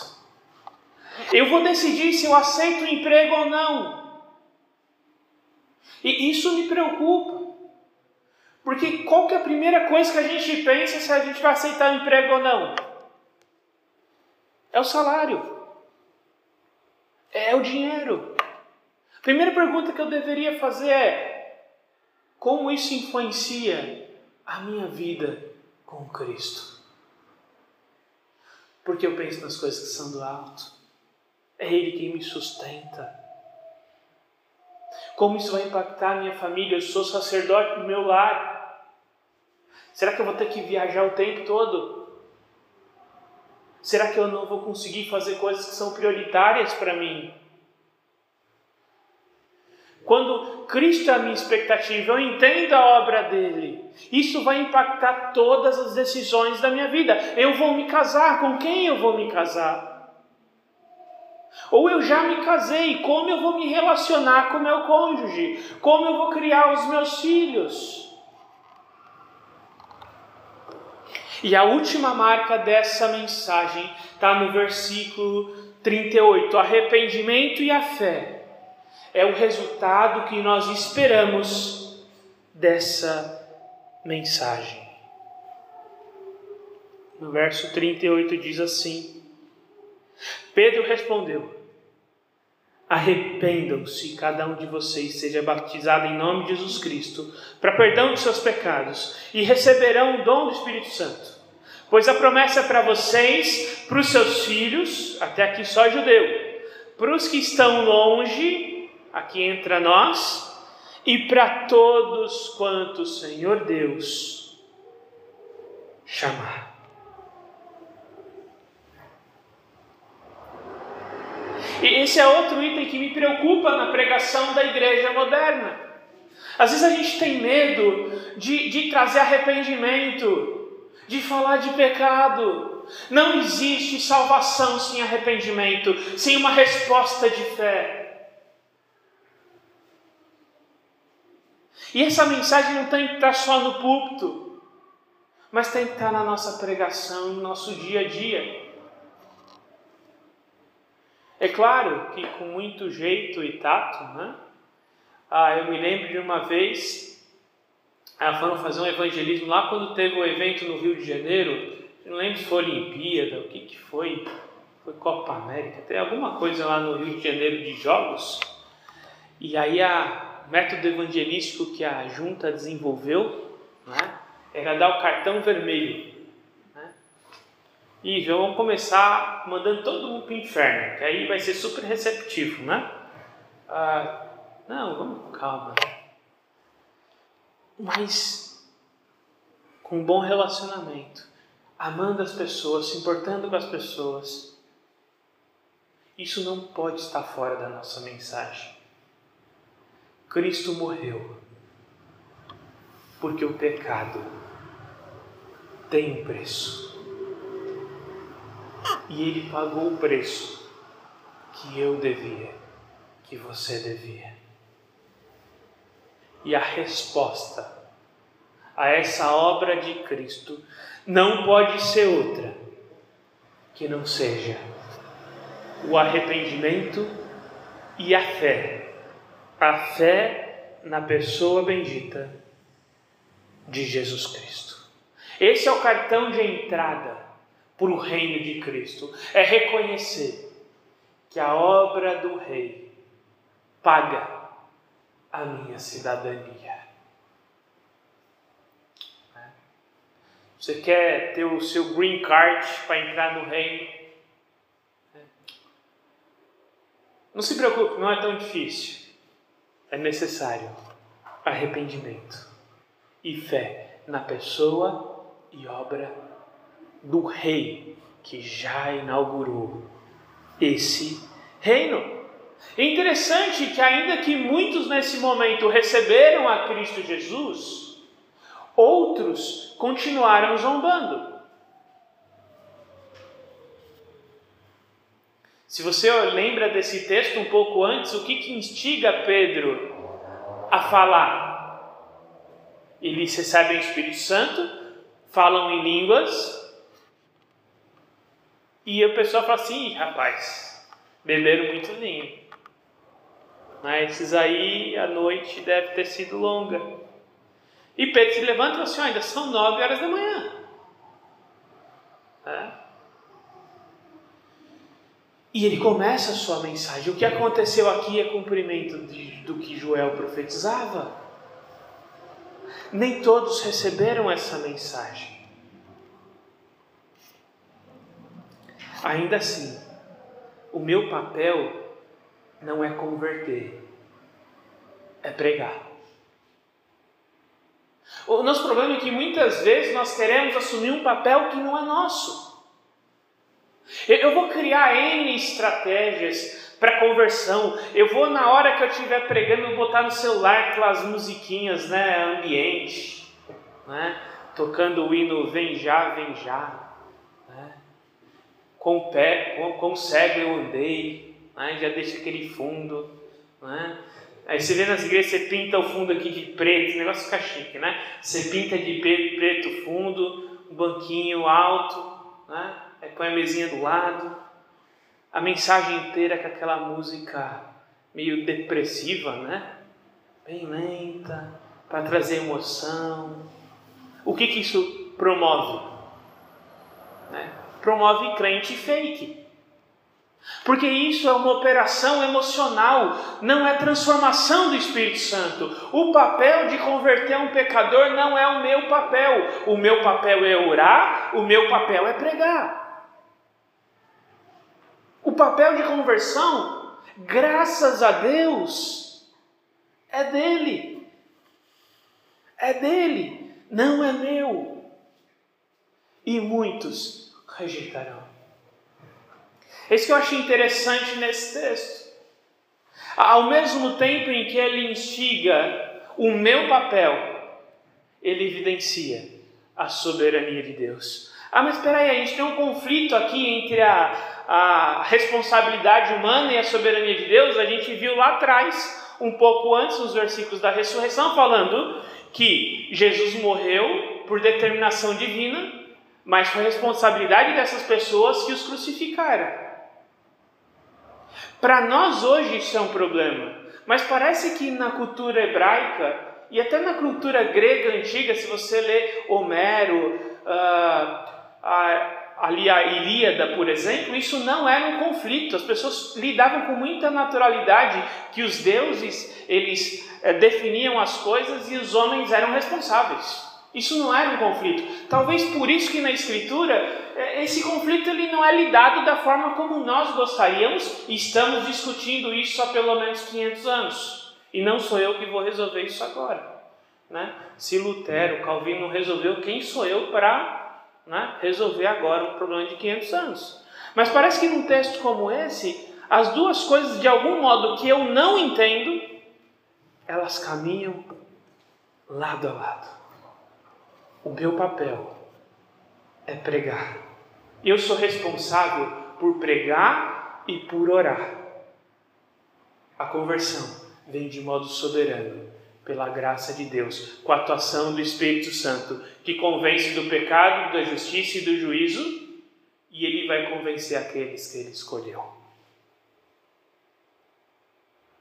Eu vou decidir se eu aceito o emprego ou não. E isso me preocupa. Porque qual que é a primeira coisa que a gente pensa se a gente vai aceitar o emprego ou não? É o salário. É o dinheiro. A primeira pergunta que eu deveria fazer é: como isso influencia a minha vida com Cristo? Porque eu penso nas coisas que são do alto. É Ele quem me sustenta. Como isso vai impactar minha família? Eu sou sacerdote do meu lar. Será que eu vou ter que viajar o tempo todo? Será que eu não vou conseguir fazer coisas que são prioritárias para mim? Quando Cristo é a minha expectativa, eu entendo a obra dele. Isso vai impactar todas as decisões da minha vida. Eu vou me casar, com quem eu vou me casar? Ou eu já me casei, como eu vou me relacionar com meu cônjuge? Como eu vou criar os meus filhos? E a última marca dessa mensagem está no versículo 38. Arrependimento e a fé é o resultado que nós esperamos dessa mensagem. No verso 38 diz assim: Pedro respondeu: Arrependam-se, cada um de vocês seja batizado em nome de Jesus Cristo, para perdão de seus pecados, e receberão o dom do Espírito Santo. Pois a promessa é para vocês, para os seus filhos, até aqui só judeu, para os que estão longe, aqui entra nós, e para todos quantos o Senhor Deus chamar. E esse é outro item que me preocupa na pregação da igreja moderna. Às vezes a gente tem medo de, de trazer arrependimento, de falar de pecado. Não existe salvação sem arrependimento, sem uma resposta de fé. E essa mensagem não tem que estar só no púlpito, mas tem que estar na nossa pregação, no nosso dia a dia. É claro que com muito jeito e tato, né? Ah, eu me lembro de uma vez, ah, foram fazer um evangelismo lá quando teve o um evento no Rio de Janeiro, não lembro se foi Olimpíada, o que que foi, foi Copa América, tem alguma coisa lá no Rio de Janeiro de jogos, e aí a método evangelístico que a junta desenvolveu, né, era dar o cartão vermelho e já vamos começar mandando todo mundo para o inferno, que aí vai ser super receptivo, né? Ah, não, vamos calma. Mas com um bom relacionamento, amando as pessoas, se importando com as pessoas. Isso não pode estar fora da nossa mensagem. Cristo morreu porque o pecado tem um preço e ele pagou o preço que eu devia, que você devia. E a resposta a essa obra de Cristo não pode ser outra que não seja o arrependimento e a fé. A fé na pessoa bendita de Jesus Cristo. Esse é o cartão de entrada para o reino de Cristo. É reconhecer que a obra do Rei paga a minha cidadania. Você quer ter o seu green card para entrar no reino? Não se preocupe, não é tão difícil. É necessário arrependimento e fé na pessoa e obra do rei que já inaugurou esse reino. É interessante que, ainda que muitos nesse momento receberam a Cristo Jesus, outros continuaram zombando. Se você lembra desse texto um pouco antes, o que, que instiga Pedro a falar? Eles recebem o Espírito Santo, falam em línguas, e a pessoa fala assim, rapaz, beberam muito vinho. Mas esses aí, a noite deve ter sido longa. E Pedro se levanta e fala assim, ainda são nove horas da manhã. É? E ele começa a sua mensagem. O que aconteceu aqui é cumprimento de, do que Joel profetizava. Nem todos receberam essa mensagem. Ainda assim, o meu papel não é converter, é pregar. O nosso problema é que muitas vezes nós queremos assumir um papel que não é nosso. Eu vou criar N estratégias para conversão. Eu vou, na hora que eu estiver pregando, botar no celular aquelas musiquinhas né, ambiente, né, tocando o hino Vem Já, Vem Já com o pé, com, o cego eu andei, né? já deixa aquele fundo. Né? Aí você vê nas igrejas, você pinta o fundo aqui de preto, o negócio fica chique, né? Você pinta de preto, preto fundo, um banquinho alto, né? Aí põe a mesinha do lado, a mensagem inteira com aquela música meio depressiva, né? Bem lenta, para trazer emoção. O que, que isso promove? Né? Promove crente fake. Porque isso é uma operação emocional, não é transformação do Espírito Santo. O papel de converter um pecador não é o meu papel. O meu papel é orar, o meu papel é pregar. O papel de conversão, graças a Deus, é dele. É dele, não é meu. E muitos rejeitarão. É isso que eu achei interessante nesse texto. Ao mesmo tempo em que ele instiga o meu papel, ele evidencia a soberania de Deus. Ah, mas espera aí, a gente tem um conflito aqui entre a, a responsabilidade humana e a soberania de Deus. A gente viu lá atrás, um pouco antes, nos versículos da ressurreição, falando que Jesus morreu por determinação divina, mas foi responsabilidade dessas pessoas que os crucificaram. Para nós hoje isso é um problema, mas parece que na cultura hebraica e até na cultura grega antiga, se você lê Homero, uh, a, ali a Ilíada, por exemplo, isso não era um conflito. As pessoas lidavam com muita naturalidade que os deuses eles é, definiam as coisas e os homens eram responsáveis. Isso não era um conflito. Talvez por isso que na Escritura é, esse conflito ele não é lidado da forma como nós gostaríamos. E estamos discutindo isso há pelo menos 500 anos. E não sou eu que vou resolver isso agora. Né? Se Lutero, Calvino resolveu, quem sou eu para né, resolver agora um problema de 500 anos? Mas parece que num texto como esse, as duas coisas, de algum modo que eu não entendo, elas caminham lado a lado. O meu papel é pregar. Eu sou responsável por pregar e por orar. A conversão vem de modo soberano, pela graça de Deus, com a atuação do Espírito Santo, que convence do pecado, da justiça e do juízo, e ele vai convencer aqueles que ele escolheu.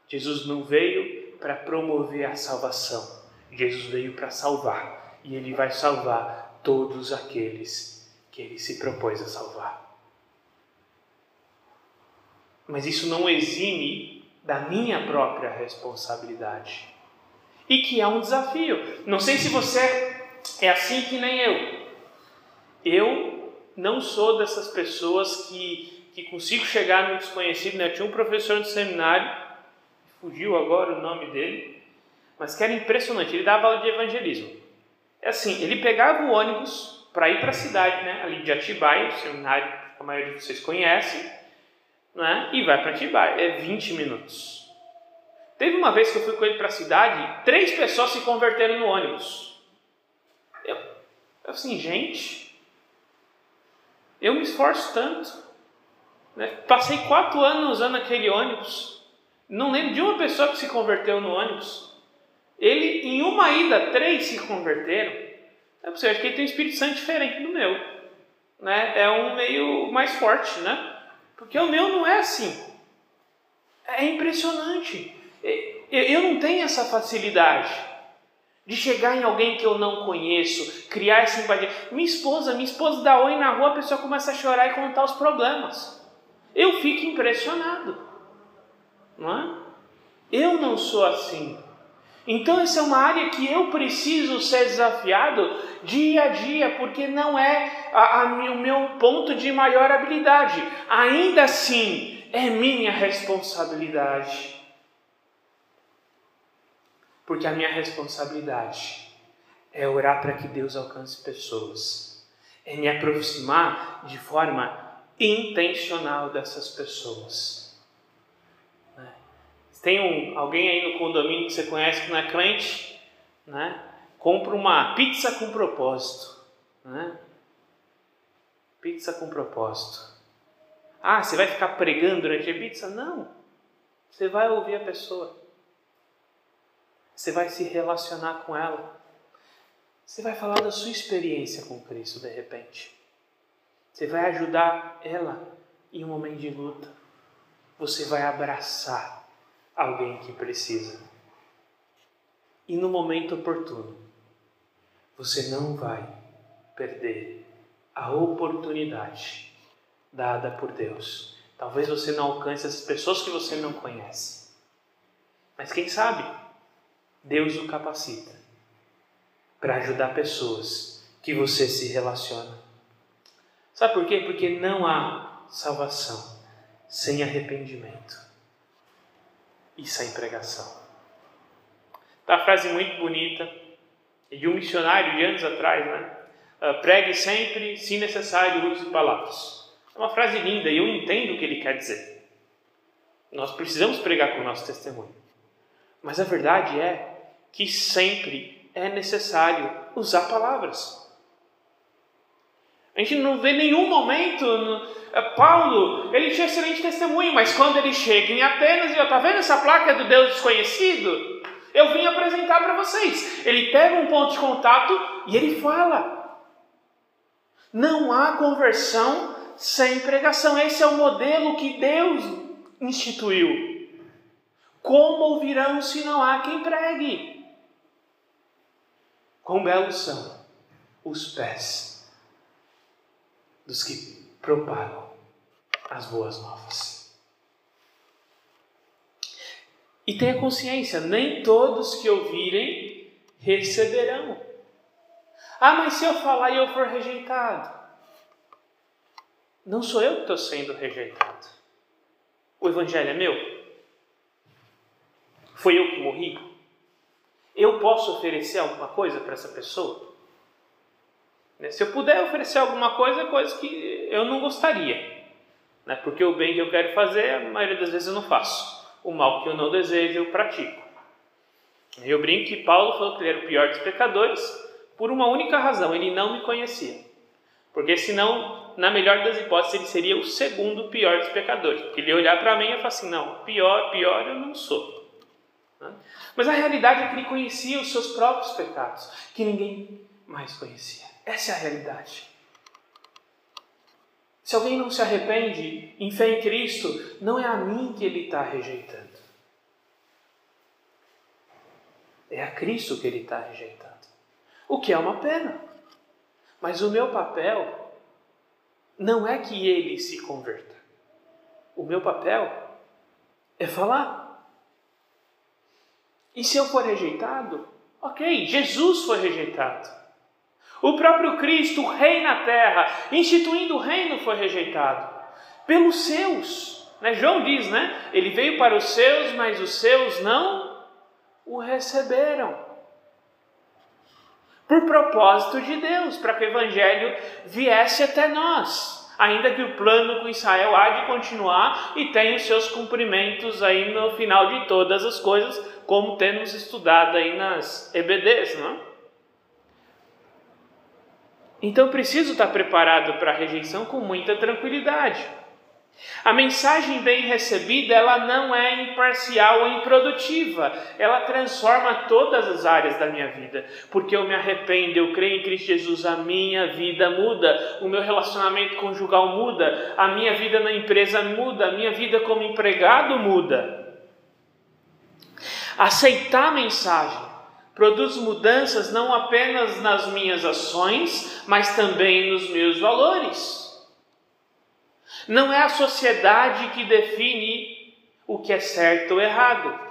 Jesus não veio para promover a salvação, Jesus veio para salvar e ele vai salvar todos aqueles que ele se propôs a salvar. Mas isso não exime da minha própria responsabilidade. E que é um desafio. Não sei se você é assim que nem eu. Eu não sou dessas pessoas que, que consigo chegar no desconhecido. Né? Eu tinha um professor no seminário, fugiu agora o nome dele, mas que era impressionante. Ele dava aula de evangelismo. É assim, ele pegava o ônibus para ir para a cidade, né, ali de Atibaia, o seminário que a maioria de vocês conhece, né, e vai para Atibaia, é 20 minutos. Teve uma vez que eu fui com ele para a cidade, três pessoas se converteram no ônibus. Eu, eu assim, gente, eu me esforço tanto. Né? Passei quatro anos usando aquele ônibus. Não lembro de uma pessoa que se converteu no ônibus. Ele, em uma ida, três se converteram. É possível, acho que ele tem um Espírito Santo diferente do meu. Né? É um meio mais forte, né? Porque o meu não é assim. É impressionante. Eu não tenho essa facilidade de chegar em alguém que eu não conheço, criar essa empatia. Minha esposa, minha esposa dá oi na rua, a pessoa começa a chorar e contar os problemas. Eu fico impressionado. Não é? Eu não sou assim. Então, essa é uma área que eu preciso ser desafiado dia a dia, porque não é a, a, o meu ponto de maior habilidade. Ainda assim, é minha responsabilidade. Porque a minha responsabilidade é orar para que Deus alcance pessoas, é me aproximar de forma intencional dessas pessoas tem um, alguém aí no condomínio que você conhece que não é crente, né? compra uma pizza com propósito. Né? Pizza com propósito. Ah, você vai ficar pregando durante a pizza? Não. Você vai ouvir a pessoa. Você vai se relacionar com ela. Você vai falar da sua experiência com Cristo de repente. Você vai ajudar ela em um momento de luta. Você vai abraçar alguém que precisa. E no momento oportuno, você não vai perder a oportunidade dada por Deus. Talvez você não alcance as pessoas que você não conhece. Mas quem sabe, Deus o capacita para ajudar pessoas que você se relaciona. Sabe por quê? Porque não há salvação sem arrependimento e sem pregação. Tá uma frase muito bonita de um missionário de anos atrás, né? Uh, pregue sempre, se necessário, use palavras. É uma frase linda e eu entendo o que ele quer dizer. Nós precisamos pregar com o nosso testemunho. Mas a verdade é que sempre é necessário usar palavras. A gente não vê nenhum momento. É, Paulo, ele tinha excelente testemunho, mas quando ele chega em Atenas e está vendo essa placa do Deus desconhecido? Eu vim apresentar para vocês. Ele pega um ponto de contato e ele fala. Não há conversão sem pregação. Esse é o modelo que Deus instituiu. Como ouvirão se não há quem pregue? Quão belos são os pés dos que propagam as boas novas. E tenha consciência, nem todos que ouvirem receberão. Ah, mas se eu falar e eu for rejeitado? Não sou eu que estou sendo rejeitado. O Evangelho é meu. Foi eu que morri. Eu posso oferecer alguma coisa para essa pessoa? Né, se eu puder oferecer alguma coisa, é coisa que eu não gostaria. Né? Porque o bem que eu quero fazer, a maioria das vezes eu não faço. O mal que eu não desejo, eu pratico. Eu brinco que Paulo falou que ele era o pior dos pecadores por uma única razão: ele não me conhecia. Porque senão, na melhor das hipóteses, ele seria o segundo pior dos pecadores. Porque ele ia olhar para mim e falar assim: não, pior, pior eu não sou. Né? Mas a realidade é que ele conhecia os seus próprios pecados, que ninguém mais conhecia. Essa é a realidade. Se alguém não se arrepende em fé em Cristo, não é a mim que ele está rejeitando. É a Cristo que ele está rejeitando. O que é uma pena. Mas o meu papel não é que ele se converta. O meu papel é falar. E se eu for rejeitado, ok, Jesus foi rejeitado. O próprio Cristo, Rei na terra, instituindo o reino, foi rejeitado pelos seus. Né? João diz, né? Ele veio para os seus, mas os seus não o receberam por propósito de Deus, para que o Evangelho viesse até nós. Ainda que o plano com Israel há de continuar e tem os seus cumprimentos aí no final de todas as coisas, como temos estudado aí nas EBDs, não é? Então preciso estar preparado para a rejeição com muita tranquilidade. A mensagem bem recebida, ela não é imparcial ou improdutiva. Ela transforma todas as áreas da minha vida. Porque eu me arrependo, eu creio em Cristo Jesus, a minha vida muda, o meu relacionamento conjugal muda, a minha vida na empresa muda, a minha vida como empregado muda. Aceitar a mensagem produz mudanças não apenas nas minhas ações, mas também nos meus valores. Não é a sociedade que define o que é certo ou errado.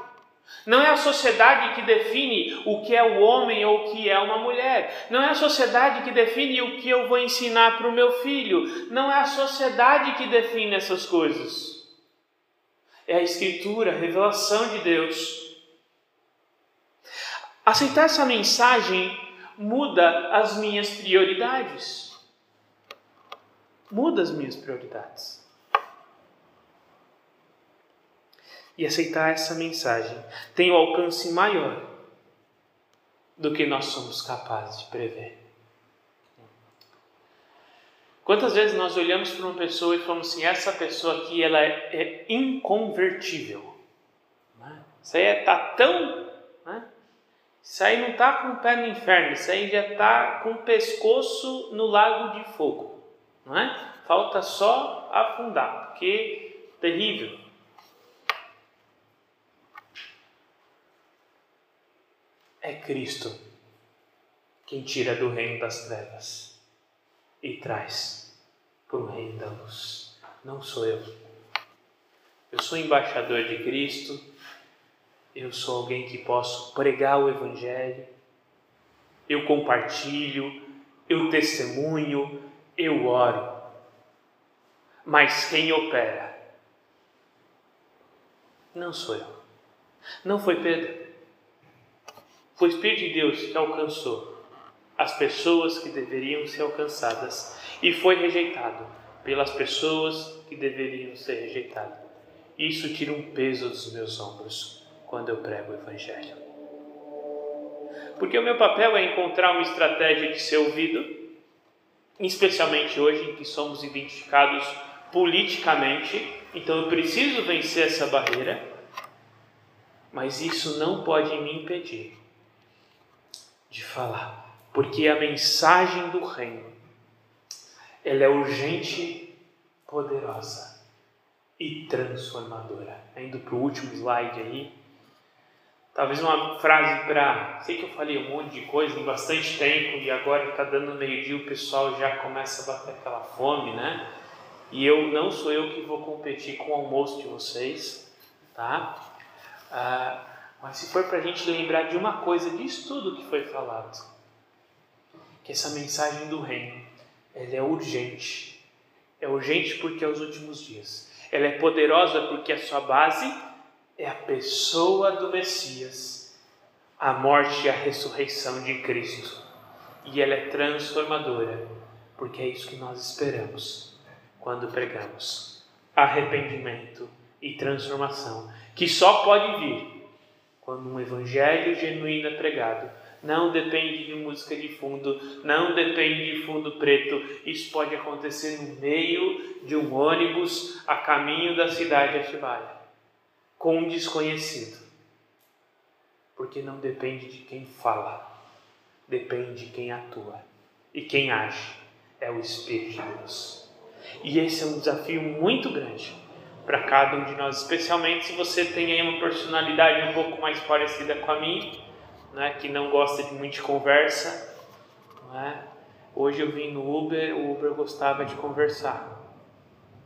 Não é a sociedade que define o que é o homem ou o que é uma mulher. Não é a sociedade que define o que eu vou ensinar para o meu filho. Não é a sociedade que define essas coisas. É a Escritura, a revelação de Deus. Aceitar essa mensagem muda as minhas prioridades muda as minhas prioridades. E aceitar essa mensagem tem um alcance maior do que nós somos capazes de prever. Quantas vezes nós olhamos para uma pessoa e falamos assim: essa pessoa aqui ela é, é inconvertível. Isso aí está tão. Isso aí não está com o pé no inferno, isso aí já está com o pescoço no lago de fogo, não é? Falta só afundar, porque terrível. É Cristo quem tira do reino das trevas e traz para o reino da luz. Não sou eu. Eu sou embaixador de Cristo, eu sou alguém que posso pregar o Evangelho, eu compartilho, eu testemunho, eu oro. Mas quem opera não sou eu. Não foi Pedro. Foi o Espírito de Deus que alcançou as pessoas que deveriam ser alcançadas e foi rejeitado pelas pessoas que deveriam ser rejeitadas. Isso tira um peso dos meus ombros quando eu prego o Evangelho. Porque o meu papel é encontrar uma estratégia de ser ouvido, especialmente hoje em que somos identificados politicamente, então eu preciso vencer essa barreira, mas isso não pode me impedir de falar, porque a mensagem do reino ela é urgente, poderosa e transformadora. Indo para o último slide aí, talvez uma frase para. Sei que eu falei um monte de coisa em bastante tempo e agora está dando meio-dia, o pessoal já começa a bater aquela fome, né? E eu não sou eu que vou competir com o almoço de vocês, tá? Ah, mas se for para a gente lembrar de uma coisa disso tudo que foi falado, que essa mensagem do reino, ela é urgente. É urgente porque é os últimos dias. Ela é poderosa porque a sua base é a pessoa do Messias, a morte e a ressurreição de Cristo. E ela é transformadora, porque é isso que nós esperamos quando pregamos arrependimento e transformação, que só pode vir quando um evangelho genuíno é pregado. Não depende de música de fundo, não depende de fundo preto. Isso pode acontecer no meio de um ônibus a caminho da cidade de Atibaia, com um desconhecido. Porque não depende de quem fala, depende de quem atua. E quem age é o Espírito de Deus. E esse é um desafio muito grande para cada um de nós, especialmente se você tem aí uma personalidade um pouco mais parecida com a minha, né, que não gosta de muita conversa. Né? Hoje eu vim no Uber, o Uber gostava de conversar.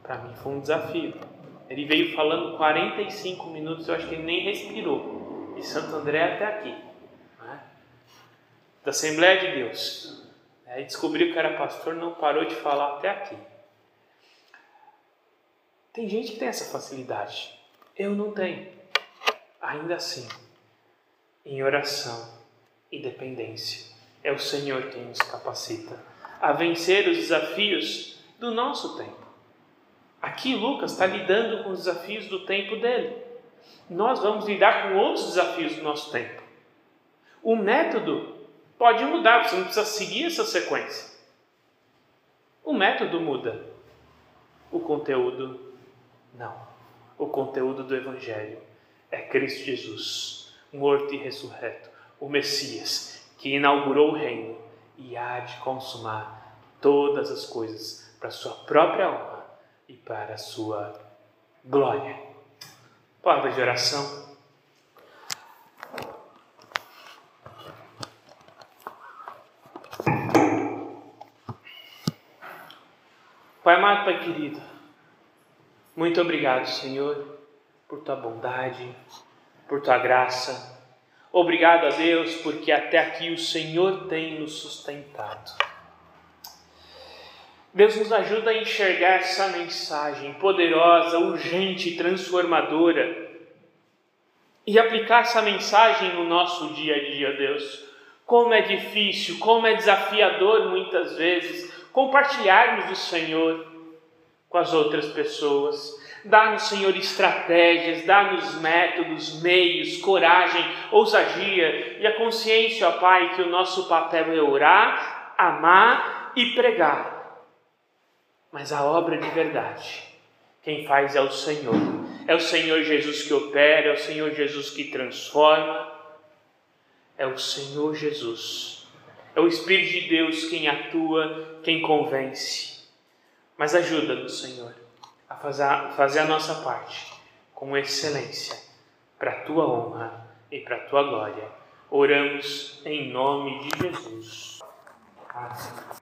Para mim foi um desafio. Ele veio falando 45 minutos, eu acho que ele nem respirou. De Santo André até aqui. Né? Da Assembleia de Deus. Aí descobriu que era pastor, não parou de falar até aqui. Tem gente que tem essa facilidade. Eu não tenho. Ainda assim, em oração e dependência, é o Senhor quem nos capacita a vencer os desafios do nosso tempo. Aqui Lucas está lidando com os desafios do tempo dele. Nós vamos lidar com outros desafios do nosso tempo. O método pode mudar, você não precisa seguir essa sequência. O método muda, o conteúdo não. O conteúdo do Evangelho é Cristo Jesus, morto e ressurreto, o Messias, que inaugurou o reino e há de consumar todas as coisas para sua própria honra e para a sua glória. Palavra de oração. Pai amado, Pai querido, muito obrigado, Senhor, por tua bondade, por tua graça. Obrigado a Deus, porque até aqui o Senhor tem nos sustentado. Deus nos ajuda a enxergar essa mensagem poderosa, urgente, transformadora e aplicar essa mensagem no nosso dia a dia, Deus. Como é difícil, como é desafiador muitas vezes compartilharmos do Senhor com as outras pessoas. Dá-nos, Senhor, estratégias, dá-nos métodos, meios, coragem, ousadia e a consciência, ó Pai, que o nosso papel é orar, amar e pregar. Mas a obra de verdade, quem faz é o Senhor. É o Senhor Jesus que opera, é o Senhor Jesus que transforma. é o Senhor Jesus. É o Espírito de Deus quem atua, quem convence. Mas ajuda-nos, Senhor, a fazer, fazer a nossa parte com excelência, para a tua honra e para a tua glória. Oramos em nome de Jesus. Amém.